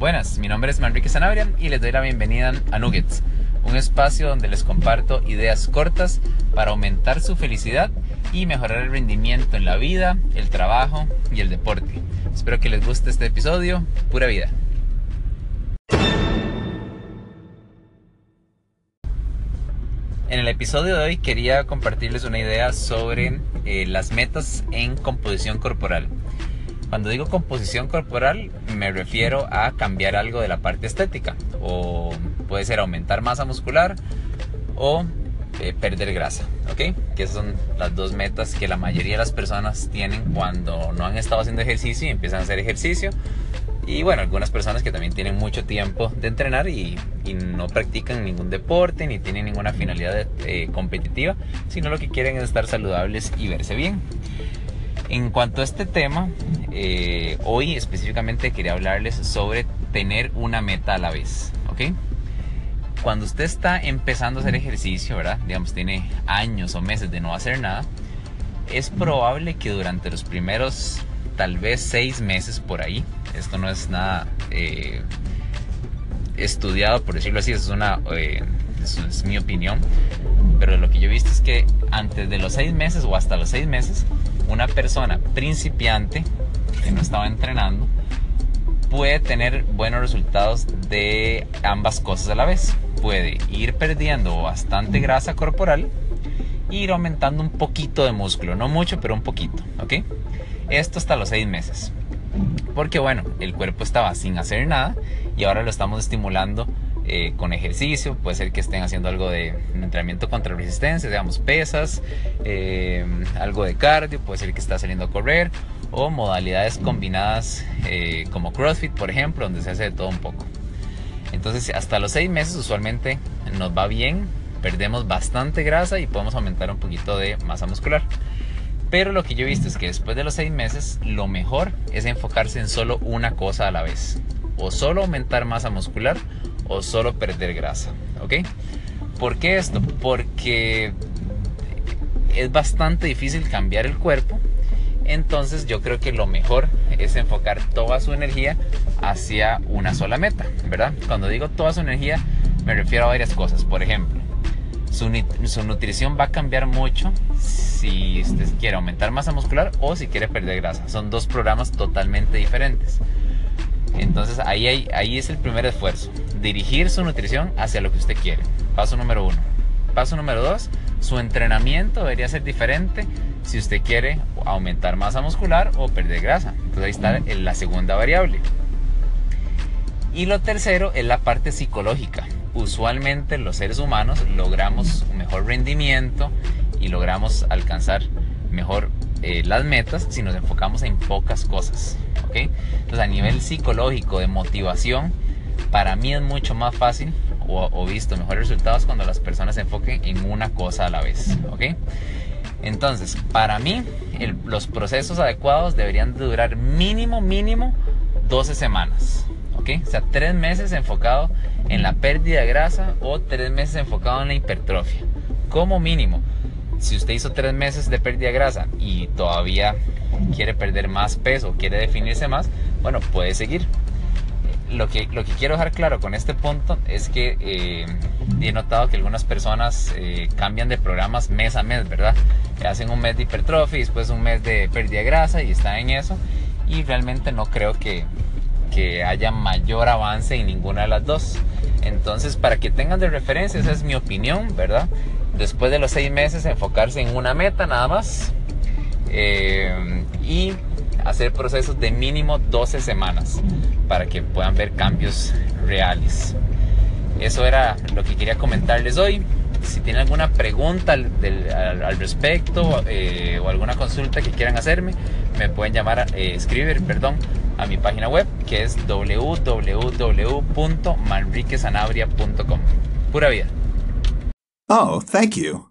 Buenas, mi nombre es Manrique Sanabria y les doy la bienvenida a Nuggets, un espacio donde les comparto ideas cortas para aumentar su felicidad y mejorar el rendimiento en la vida, el trabajo y el deporte. Espero que les guste este episodio, pura vida. En el episodio de hoy quería compartirles una idea sobre eh, las metas en composición corporal. Cuando digo composición corporal me refiero a cambiar algo de la parte estética o puede ser aumentar masa muscular o eh, perder grasa, ¿ok? Que esas son las dos metas que la mayoría de las personas tienen cuando no han estado haciendo ejercicio y empiezan a hacer ejercicio. Y bueno, algunas personas que también tienen mucho tiempo de entrenar y, no practican ningún deporte ni tienen ninguna finalidad eh, competitiva, sino lo que quieren es estar saludables y verse bien. En cuanto a este tema, eh, hoy específicamente quería hablarles sobre tener una meta a la vez, ¿ok? Cuando usted está empezando a hacer ejercicio, ¿verdad? Digamos, tiene años o meses de no hacer nada, es probable que durante los primeros tal vez seis meses por ahí, esto no es nada eh, estudiado, por decirlo así, es una... Eh, es mi opinión, pero lo que yo he visto es que antes de los seis meses o hasta los seis meses, una persona principiante que no estaba entrenando puede tener buenos resultados de ambas cosas a la vez. Puede ir perdiendo bastante grasa corporal e ir aumentando un poquito de músculo, no mucho, pero un poquito, ¿ok? Esto hasta los seis meses. Porque bueno, el cuerpo estaba sin hacer nada y ahora lo estamos estimulando eh, con ejercicio, puede ser que estén haciendo algo de entrenamiento contra resistencia, digamos pesas, eh, algo de cardio, puede ser que está saliendo a correr o modalidades combinadas eh, como CrossFit, por ejemplo, donde se hace de todo un poco. Entonces, hasta los seis meses usualmente nos va bien, perdemos bastante grasa y podemos aumentar un poquito de masa muscular. Pero lo que yo he visto es que después de los seis meses, lo mejor es enfocarse en solo una cosa a la vez. O solo aumentar masa muscular o solo perder grasa, ¿ok? ¿Por qué esto? Porque es bastante difícil cambiar el cuerpo, entonces yo creo que lo mejor es enfocar toda su energía hacia una sola meta, ¿verdad? Cuando digo toda su energía me refiero a varias cosas, por ejemplo, su, su nutrición va a cambiar mucho si usted quiere aumentar masa muscular o si quiere perder grasa, son dos programas totalmente diferentes. Entonces ahí, ahí es el primer esfuerzo, dirigir su nutrición hacia lo que usted quiere. Paso número uno. Paso número dos, su entrenamiento debería ser diferente si usted quiere aumentar masa muscular o perder grasa. Entonces ahí está la segunda variable. Y lo tercero es la parte psicológica. Usualmente los seres humanos logramos un mejor rendimiento y logramos alcanzar mejor eh, las metas si nos enfocamos en pocas cosas. Entonces a nivel psicológico, de motivación, para mí es mucho más fácil o, visto mejores resultados cuando las personas se enfoquen en una cosa a la vez. ¿ok? Entonces, para mí, los procesos adecuados deberían durar mínimo, mínimo 12 semanas. ¿ok? O sea, 3 meses enfocado en la pérdida de grasa o 3 meses enfocado en la hipertrofia. Como mínimo. Si usted hizo 3 meses de pérdida de grasa y todavía quiere perder más peso, quiere definirse más, bueno, puede seguir. Lo que, lo que quiero dejar claro con este punto es que eh, he notado que algunas personas eh, cambian de programas mes a mes, ¿verdad? Hacen un mes de hipertrofia y después un mes de pérdida de grasa y están en eso. Y realmente no creo que, que haya mayor avance en ninguna de las dos. Entonces, para que tengan de referencia, esa es mi opinión, ¿verdad? Después de los seis meses, enfocarse en una meta nada más eh, y hacer procesos de mínimo 12 semamas para que puedan ver cambios reales. Eso era lo que quería comentarles hoy. Si tienen alguna pregunta al, respecto eh, o alguna consulta que quieran hacerme, me pueden llamar, a, eh, escribir, perdón, a mi página web que es www.manriquesanabria.com. Pura vida. Oh, thank you.